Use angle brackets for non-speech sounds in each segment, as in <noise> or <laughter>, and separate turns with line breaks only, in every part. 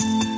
Thank you.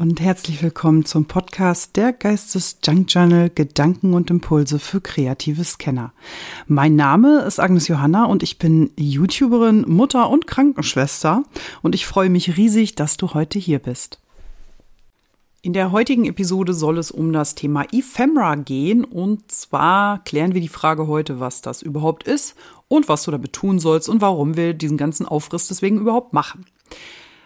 Und herzlich willkommen zum Podcast der Geistes Junk Journal Gedanken und Impulse für kreative Scanner. Mein Name ist Agnes Johanna und ich bin YouTuberin, Mutter und Krankenschwester und ich freue mich riesig, dass du heute hier bist. In der heutigen Episode soll es um das Thema Ephemera gehen und zwar klären wir die Frage heute, was das überhaupt ist und was du damit tun sollst und warum wir diesen ganzen Aufriss deswegen überhaupt machen.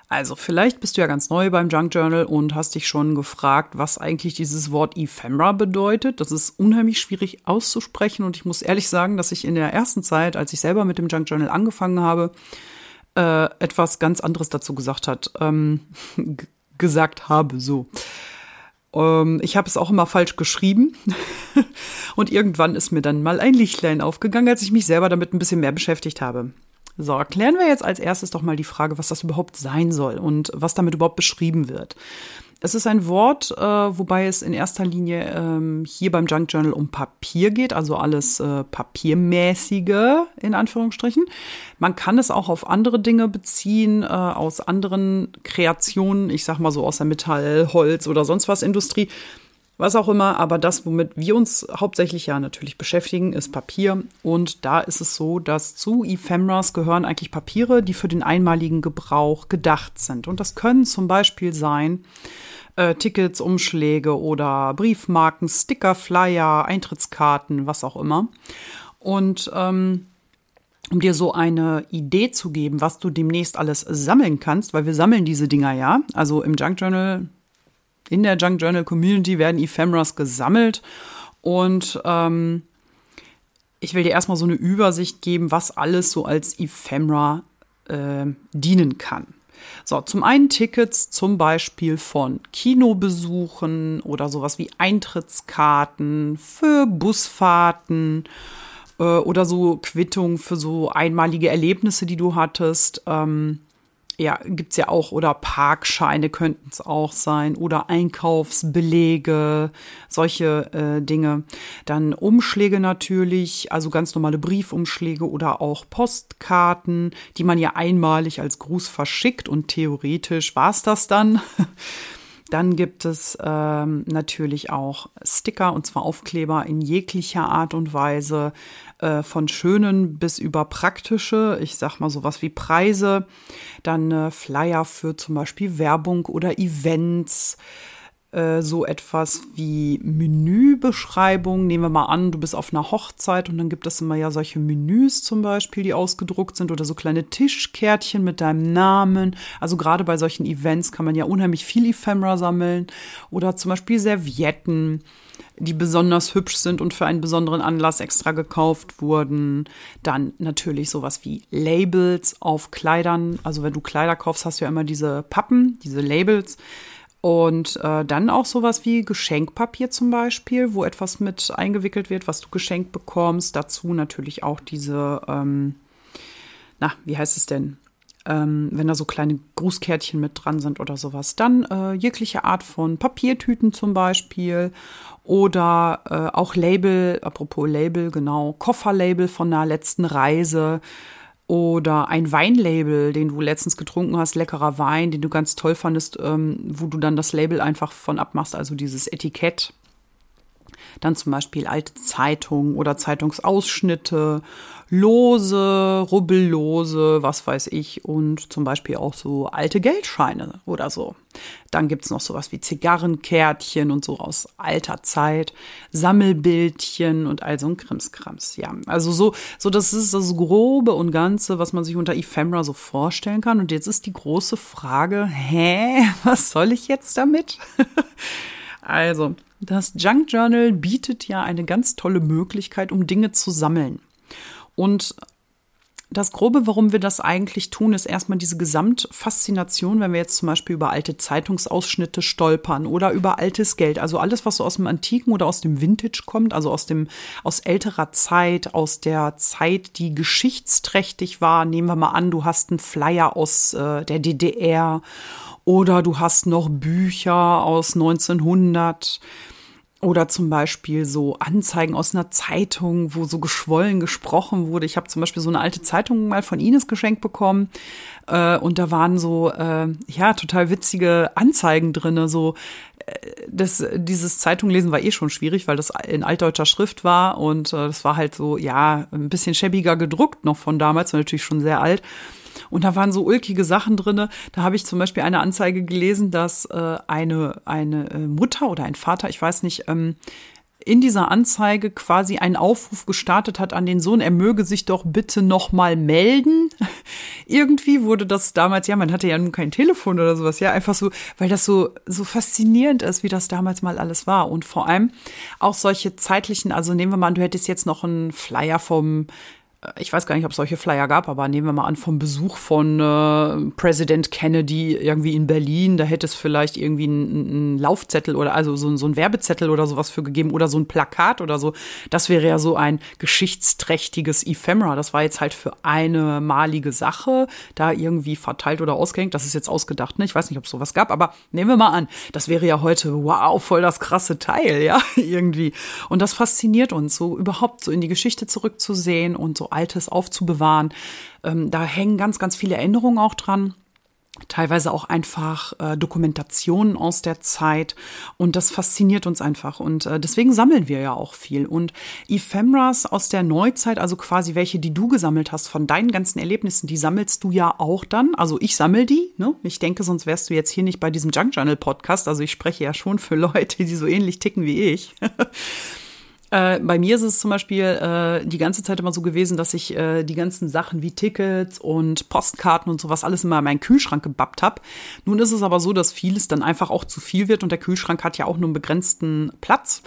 Also vielleicht bist du ja ganz neu beim Junk Journal und hast dich schon gefragt, was eigentlich dieses Wort Ephemera bedeutet. Das ist unheimlich schwierig auszusprechen und ich muss ehrlich sagen, dass ich in der ersten Zeit, als ich selber mit dem Junk Journal angefangen habe, äh, etwas ganz anderes dazu gesagt hat, ähm, <laughs> gesagt habe, so. Ähm, ich habe es auch immer falsch geschrieben <laughs> und irgendwann ist mir dann mal ein Lichtlein aufgegangen, als ich mich selber damit ein bisschen mehr beschäftigt habe. So, erklären wir jetzt als erstes doch mal die Frage, was das überhaupt sein soll und was damit überhaupt beschrieben wird. Es ist ein Wort, äh, wobei es in erster Linie ähm, hier beim Junk Journal um Papier geht, also alles äh, papiermäßige in Anführungsstrichen. Man kann es auch auf andere Dinge beziehen, äh, aus anderen Kreationen, ich sag mal so aus der Metall, Holz oder sonst was Industrie was auch immer, aber das, womit wir uns hauptsächlich ja natürlich beschäftigen, ist Papier. Und da ist es so, dass zu Ephemeras gehören eigentlich Papiere, die für den einmaligen Gebrauch gedacht sind. Und das können zum Beispiel sein äh, Tickets, Umschläge oder Briefmarken, Sticker, Flyer, Eintrittskarten, was auch immer. Und ähm, um dir so eine Idee zu geben, was du demnächst alles sammeln kannst, weil wir sammeln diese Dinger ja. Also im Junk Journal in der Junk Journal Community werden Ephemeras gesammelt und ähm, ich will dir erstmal so eine Übersicht geben, was alles so als Ephemera äh, dienen kann. So, zum einen Tickets zum Beispiel von Kinobesuchen oder sowas wie Eintrittskarten für Busfahrten äh, oder so Quittungen für so einmalige Erlebnisse, die du hattest. Ähm, ja, gibt's ja auch, oder Parkscheine könnten es auch sein, oder Einkaufsbelege, solche äh, Dinge. Dann Umschläge natürlich, also ganz normale Briefumschläge oder auch Postkarten, die man ja einmalig als Gruß verschickt. Und theoretisch war's das dann. <laughs> Dann gibt es ähm, natürlich auch Sticker und zwar Aufkleber in jeglicher Art und Weise, äh, von schönen bis über praktische, ich sag mal sowas wie Preise, dann äh, Flyer für zum Beispiel Werbung oder Events, äh, so etwas wie Menübeschreibung. Nehmen wir mal an, du bist auf einer Hochzeit und dann gibt es immer ja solche Menüs zum Beispiel, die ausgedruckt sind oder so kleine Tischkärtchen mit deinem Namen. Also gerade bei solchen Events kann man ja unheimlich viel Ephemera sammeln oder zum Beispiel Servietten die besonders hübsch sind und für einen besonderen Anlass extra gekauft wurden. Dann natürlich sowas wie Labels auf Kleidern. Also wenn du Kleider kaufst, hast du ja immer diese Pappen, diese Labels. Und äh, dann auch sowas wie Geschenkpapier zum Beispiel, wo etwas mit eingewickelt wird, was du geschenkt bekommst. Dazu natürlich auch diese, ähm, na, wie heißt es denn? Ähm, wenn da so kleine Grußkärtchen mit dran sind oder sowas. Dann äh, jegliche Art von Papiertüten zum Beispiel oder äh, auch Label, apropos Label, genau, Kofferlabel von der letzten Reise oder ein Weinlabel, den du letztens getrunken hast, leckerer Wein, den du ganz toll fandest, ähm, wo du dann das Label einfach von abmachst, also dieses Etikett. Dann zum Beispiel alte Zeitungen oder Zeitungsausschnitte, Lose, Rubbellose, was weiß ich, und zum Beispiel auch so alte Geldscheine oder so. Dann gibt's noch sowas wie Zigarrenkärtchen und so aus alter Zeit, Sammelbildchen und all so ein Krimskrams. Ja, also so, so das ist das Grobe und Ganze, was man sich unter Ephemera so vorstellen kann. Und jetzt ist die große Frage, hä, <laughs> was soll ich jetzt damit? <laughs> also, das Junk Journal bietet ja eine ganz tolle Möglichkeit, um Dinge zu sammeln. Und das Grobe, warum wir das eigentlich tun, ist erstmal diese Gesamtfaszination, wenn wir jetzt zum Beispiel über alte Zeitungsausschnitte stolpern oder über altes Geld, also alles, was so aus dem Antiken oder aus dem Vintage kommt, also aus dem, aus älterer Zeit, aus der Zeit, die geschichtsträchtig war. Nehmen wir mal an, du hast einen Flyer aus äh, der DDR oder du hast noch Bücher aus 1900 oder zum Beispiel so Anzeigen aus einer Zeitung, wo so geschwollen gesprochen wurde. Ich habe zum Beispiel so eine alte Zeitung mal von Ines geschenkt bekommen. Äh, und da waren so, äh, ja, total witzige Anzeigen drinne. So, äh, das, dieses Zeitunglesen war eh schon schwierig, weil das in altdeutscher Schrift war. Und äh, das war halt so, ja, ein bisschen schäbiger gedruckt noch von damals, war natürlich schon sehr alt. Und da waren so ulkige Sachen drinne. Da habe ich zum Beispiel eine Anzeige gelesen, dass äh, eine, eine äh, Mutter oder ein Vater, ich weiß nicht, ähm, in dieser Anzeige quasi einen Aufruf gestartet hat an den Sohn, er möge sich doch bitte noch mal melden. <laughs> Irgendwie wurde das damals, ja, man hatte ja nun kein Telefon oder sowas, ja, einfach so, weil das so so faszinierend ist, wie das damals mal alles war und vor allem auch solche zeitlichen, also nehmen wir mal an, du hättest jetzt noch einen Flyer vom ich weiß gar nicht, ob es solche Flyer gab, aber nehmen wir mal an, vom Besuch von äh, Präsident Kennedy irgendwie in Berlin, da hätte es vielleicht irgendwie einen, Laufzettel oder also so, so ein Werbezettel oder sowas für gegeben oder so ein Plakat oder so. Das wäre ja so ein geschichtsträchtiges Ephemera. Das war jetzt halt für eine malige Sache da irgendwie verteilt oder ausgehängt. Das ist jetzt ausgedacht, ne? Ich weiß nicht, ob es sowas gab, aber nehmen wir mal an, das wäre ja heute, wow, voll das krasse Teil, <laughs> ja, irgendwie. Und das fasziniert uns, so überhaupt so in die Geschichte zurückzusehen und so Altes aufzubewahren. Ähm, da hängen ganz, ganz viele Erinnerungen auch dran teilweise auch einfach äh, Dokumentationen aus der Zeit und das fasziniert uns einfach und äh, deswegen sammeln wir ja auch viel und Ephemeras aus der Neuzeit, also quasi welche, die du gesammelt hast von deinen ganzen Erlebnissen, die sammelst du ja auch dann, also ich sammel die, ne? Ich denke, sonst wärst du jetzt hier nicht bei diesem Junk Journal Podcast, also ich spreche ja schon für Leute, die so ähnlich ticken wie ich. <laughs> Äh, bei mir ist es zum Beispiel äh, die ganze Zeit immer so gewesen, dass ich äh, die ganzen Sachen wie Tickets und Postkarten und sowas alles immer in meinen Kühlschrank gebappt habe. Nun ist es aber so, dass vieles dann einfach auch zu viel wird und der Kühlschrank hat ja auch nur einen begrenzten Platz.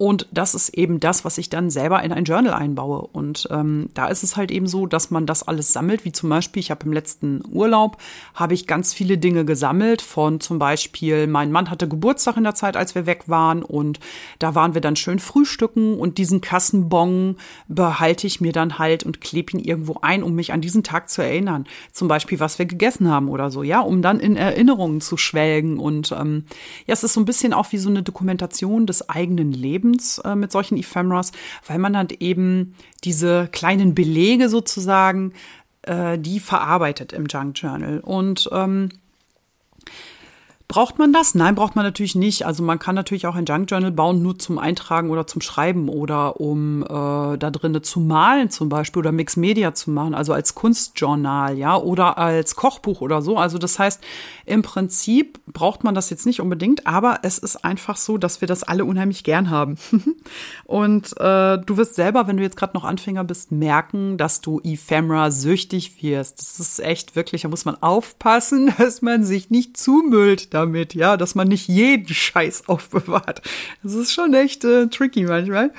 Und das ist eben das, was ich dann selber in ein Journal einbaue. Und ähm, da ist es halt eben so, dass man das alles sammelt, wie zum Beispiel, ich habe im letzten Urlaub, habe ich ganz viele Dinge gesammelt von zum Beispiel, mein Mann hatte Geburtstag in der Zeit, als wir weg waren und da waren wir dann schön frühstücken und diesen Kassenbon behalte ich mir dann halt und klebe ihn irgendwo ein, um mich an diesen Tag zu erinnern. Zum Beispiel, was wir gegessen haben oder so, ja, um dann in Erinnerungen zu schwelgen. Und ähm, ja, es ist so ein bisschen auch wie so eine Dokumentation des eigenen Lebens Lebens äh, mit solchen Ephemeras, weil man halt eben diese kleinen Belege sozusagen, äh, die verarbeitet im Junk Journal. Und ähm, Braucht man das? Nein, braucht man natürlich nicht. Also man kann natürlich auch ein Junk Journal bauen, nur zum Eintragen oder zum Schreiben oder um äh, da drinnen zu malen zum Beispiel oder Mixed Media zu machen, also als Kunstjournal, ja, oder als Kochbuch oder so. Also das heißt, im Prinzip braucht man das jetzt nicht unbedingt, aber es ist einfach so, dass wir das alle unheimlich gern haben. <laughs> Und äh, du wirst selber, wenn du jetzt gerade noch Anfänger bist, merken, dass du Ephemera süchtig wirst. Das ist echt wirklich, da muss man aufpassen, <laughs> dass man sich nicht zumüllt damit, ja, dass man nicht jeden Scheiß <laughs> aufbewahrt. Das ist schon echt äh, tricky manchmal.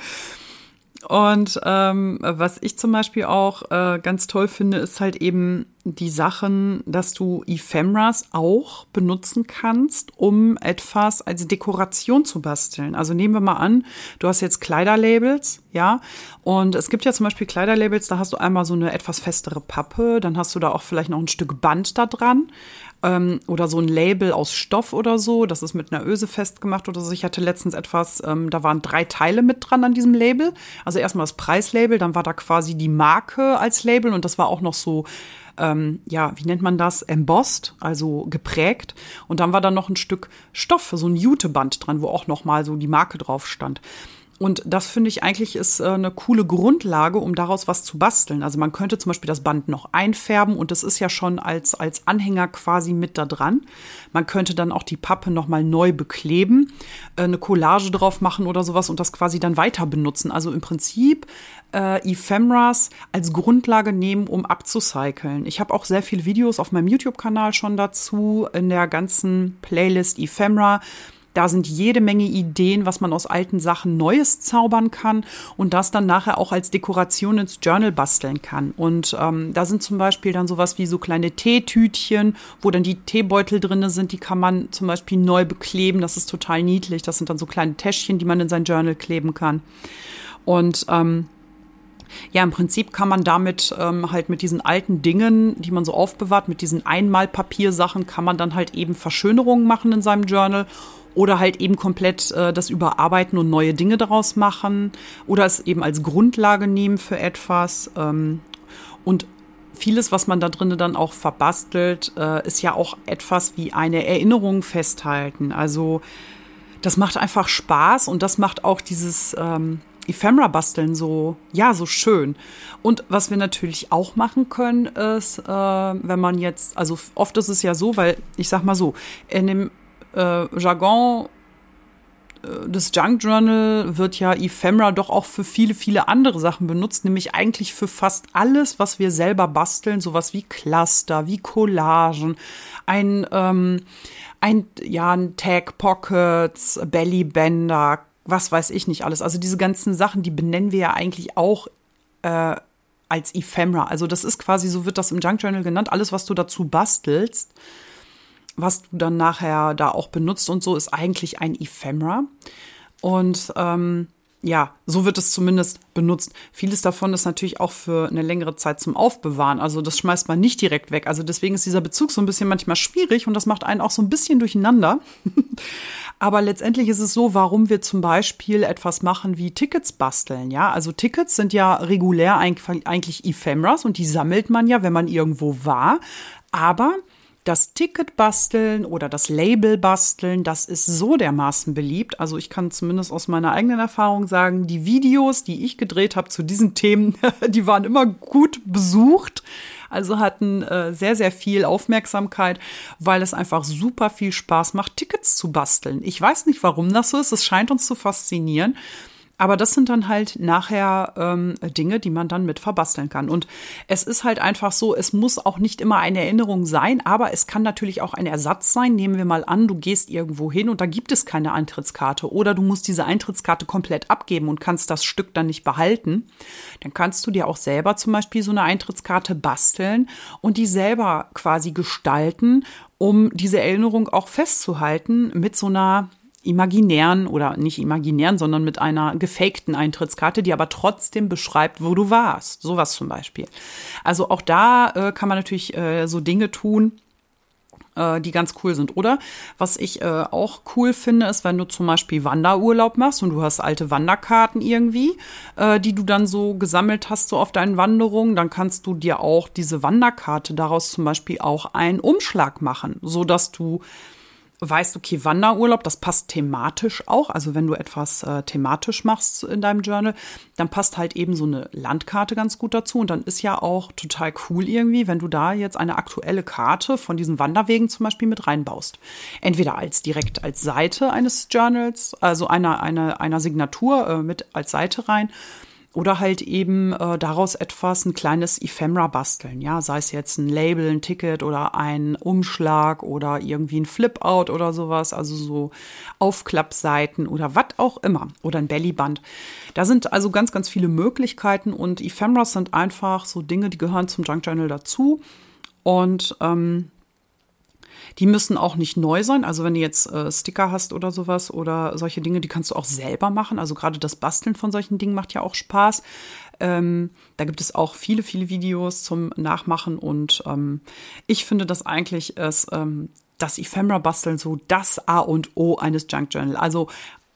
Und ähm, was ich zum Beispiel auch äh, ganz toll finde, ist halt eben die Sachen, dass du Ephemeras auch benutzen kannst, um etwas als Dekoration zu basteln. Also nehmen wir mal an, du hast jetzt Kleiderlabels, ja, und es gibt ja zum Beispiel Kleiderlabels, da hast du einmal so eine etwas festere Pappe, dann hast du da auch vielleicht noch ein Stück Band da dran ähm, oder so ein Label aus Stoff oder so. Das ist mit einer Öse festgemacht oder so. Ich hatte letztens etwas, ähm, da waren drei Teile mit dran an diesem Label. Also erstmal das Preislabel, dann war da quasi die Marke als Label und das war auch noch so ähm, ja, wie nennt man das? Embossed, also geprägt. Und dann war da noch ein Stück Stoff, so ein Juteband dran, wo auch noch mal so die Marke drauf stand. Und das finde ich eigentlich ist äh, eine coole Grundlage, um daraus was zu basteln. Also man könnte zum Beispiel das Band noch einfärben und das ist ja schon als, als Anhänger quasi mit da dran. Man könnte dann auch die Pappe nochmal neu bekleben, äh, eine Collage drauf machen oder sowas und das quasi dann weiter benutzen. Also im Prinzip äh, Ephemeras als Grundlage nehmen, um abzucyceln. Ich habe auch sehr viele Videos auf meinem YouTube-Kanal schon dazu in der ganzen Playlist Ephemera Da sind jede Menge Ideen, was man aus alten Sachen Neues zaubern kann und das dann nachher auch als Dekoration ins Journal basteln kann. Und ähm, da sind zum Beispiel dann sowas wie so kleine Teetütchen, wo dann die Teebeutel drinne sind, die kann man zum Beispiel neu bekleben. Das ist total niedlich. Das sind dann so kleine Täschchen, die man in sein Journal kleben kann. Und ähm, ja, im Prinzip kann man damit ähm, halt mit diesen alten Dingen, die man so aufbewahrt, mit diesen Einmalpapiersachen, kann man dann halt eben Verschönerungen machen in seinem Journal oder halt eben komplett äh, das überarbeiten und neue Dinge daraus machen oder es eben als Grundlage nehmen für etwas. Ähm, und vieles, was man da drinnen dann auch verbastelt, äh, ist ja auch etwas wie eine Erinnerung festhalten. Also das macht einfach Spaß und das macht auch dieses ähm, Ephemera-Basteln so, ja, so schön. Und was wir natürlich auch machen können, ist, äh, wenn man jetzt, also oft ist es ja so, weil ich sag mal so, in dem äh, Jargon äh, des Junk Journal wird ja Ephemera doch auch für viele, viele andere Sachen benutzt, nämlich eigentlich für fast alles, was wir selber basteln, sowas wie Cluster, wie Collagen, ein, ähm, ein, ja, ein Tag Pockets, Bellybänder, was weiß ich nicht alles. Also diese ganzen Sachen, die benennen wir ja eigentlich auch äh, als Ephemera. Also das ist quasi, so wird das im Junk Journal genannt, alles, was du dazu bastelst was du dann nachher da auch benutzt und so, ist eigentlich ein Ephemera. Und ähm, ja, so wird es zumindest benutzt. Vieles davon ist natürlich auch für eine längere Zeit zum Aufbewahren. Also das schmeißt man nicht direkt weg. Also deswegen ist dieser Bezug so ein bisschen manchmal schwierig und das macht einen auch so ein bisschen durcheinander. <laughs> Aber letztendlich ist es so, warum wir zum Beispiel etwas machen wie Tickets basteln. Ja, also Tickets sind ja regulär eigentlich Ephemeras und die sammelt man ja, wenn man irgendwo war. Aber das Ticket basteln oder das Label basteln, das ist so dermaßen beliebt. Also ich kann zumindest aus meiner eigenen Erfahrung sagen, die Videos, die ich gedreht habe zu diesen Themen, <laughs> die waren immer gut besucht. Also hatten äh, sehr, sehr viel Aufmerksamkeit, weil es einfach super viel Spaß macht, Tickets zu basteln. Ich weiß nicht, warum das so ist. Es scheint uns zu faszinieren. Aber das sind dann halt nachher ähm, Dinge, die man dann mit verbasteln kann. Und es ist halt einfach so, es muss auch nicht immer eine Erinnerung sein, aber es kann natürlich auch ein Ersatz sein. Nehmen wir mal an, du gehst irgendwo hin und da gibt es keine Eintrittskarte oder du musst diese Eintrittskarte komplett abgeben und kannst das Stück dann nicht behalten. Dann kannst du dir auch selber zum Beispiel so eine Eintrittskarte basteln und die selber quasi gestalten, um diese Erinnerung auch festzuhalten mit so einer imaginären oder nicht imaginären, sondern mit einer gefakten Eintrittskarte, die aber trotzdem beschreibt, wo du warst. Sowas zum Beispiel. Also auch da äh, kann man natürlich äh, so Dinge tun, äh, die ganz cool sind. Oder was ich äh, auch cool finde, ist, wenn du zum Beispiel Wanderurlaub machst und du hast alte Wanderkarten irgendwie, äh, die du dann so gesammelt hast, so auf deinen Wanderungen, dann kannst du dir auch diese Wanderkarte daraus zum Beispiel auch einen Umschlag machen, so dass du weißt, okay, Wanderurlaub, das passt thematisch auch. Also wenn du etwas äh, thematisch machst in deinem Journal, dann passt halt eben so eine Landkarte ganz gut dazu. Und dann ist ja auch total cool irgendwie, wenn du da jetzt eine aktuelle Karte von diesen Wanderwegen zum Beispiel mit reinbaust. Entweder als direkt als Seite eines Journals, also einer, einer, einer Signatur äh, mit als Seite rein oder halt eben äh, daraus etwas, ein kleines Ephemera basteln. Ja, sei es jetzt ein Label, ein Ticket oder ein Umschlag oder irgendwie ein Flip-Out oder sowas. Also so Aufklappseiten oder was auch immer. Oder ein Bellyband. Da sind also ganz, ganz viele Möglichkeiten und Ephemeras sind einfach so Dinge, die gehören zum Junk Journal dazu. Und ähm, die müssen auch nicht neu sein. Also wenn du jetzt äh, Sticker hast oder sowas oder solche Dinge, die kannst du auch selber machen. Also gerade das Basteln von solchen Dingen macht ja auch Spaß. Ähm, da gibt es auch viele, viele Videos zum Nachmachen und ähm, ich finde das eigentlich ist ähm, das Ephemera-Basteln so das A und O eines Junk Journal. Also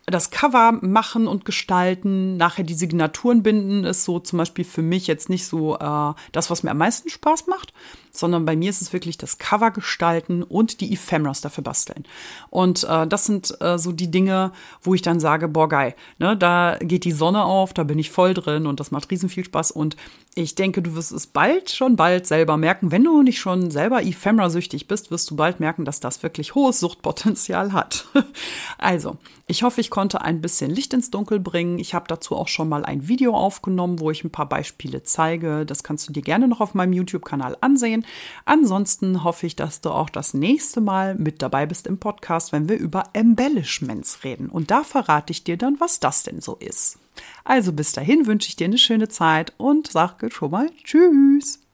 das Cover machen und gestalten, nachher die Signaturen binden, ist so zum Beispiel für mich jetzt nicht so äh, das, was mir am meisten Spaß macht, sondern bei mir ist es wirklich das Cover gestalten und die Ephemeras dafür basteln. Und äh, das sind äh, so die Dinge, wo ich dann sage, boah, geil, ne, da geht die Sonne auf, da bin ich voll drin und das macht riesen viel Spaß. Und Ich denke, du wirst es bald, schon bald selber merken. Wenn du nicht schon selber Ephemera-süchtig bist, wirst du bald merken, dass das wirklich hohes Suchtpotenzial hat. <laughs> also, ich hoffe, ich konnte ein bisschen Licht ins Dunkel bringen. Ich habe dazu auch schon mal ein Video aufgenommen, wo ich ein paar Beispiele zeige. Das kannst du dir gerne noch auf meinem YouTube-Kanal ansehen. Ansonsten hoffe ich, dass du auch das nächste Mal mit dabei bist im Podcast, wenn wir über Embellishments reden. Und da verrate ich dir dann, was das denn so ist. Also bis dahin wünsche ich dir eine schöne Zeit und sage schon mal Tschüss.